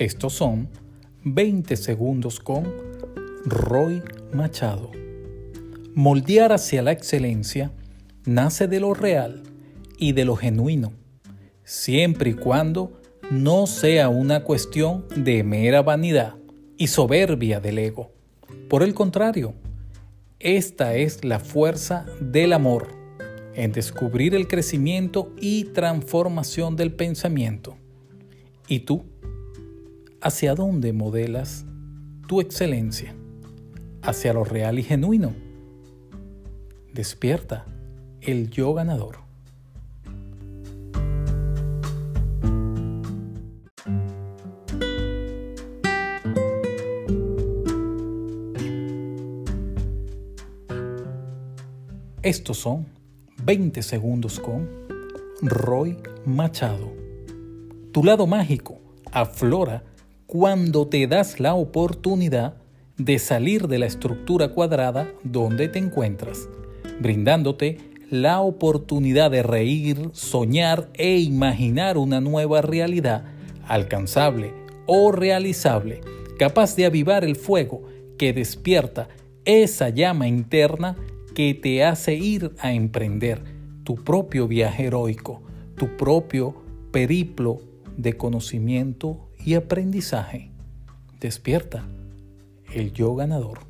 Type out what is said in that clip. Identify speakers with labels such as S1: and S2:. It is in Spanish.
S1: Estos son 20 segundos con Roy Machado. Moldear hacia la excelencia nace de lo real y de lo genuino, siempre y cuando no sea una cuestión de mera vanidad y soberbia del ego. Por el contrario, esta es la fuerza del amor en descubrir el crecimiento y transformación del pensamiento. ¿Y tú? ¿Hacia dónde modelas tu excelencia? ¿Hacia lo real y genuino? Despierta el yo ganador. Estos son 20 segundos con Roy Machado. Tu lado mágico aflora cuando te das la oportunidad de salir de la estructura cuadrada donde te encuentras, brindándote la oportunidad de reír, soñar e imaginar una nueva realidad alcanzable o realizable, capaz de avivar el fuego que despierta esa llama interna que te hace ir a emprender tu propio viaje heroico, tu propio periplo de conocimiento y aprendizaje. Despierta el yo ganador.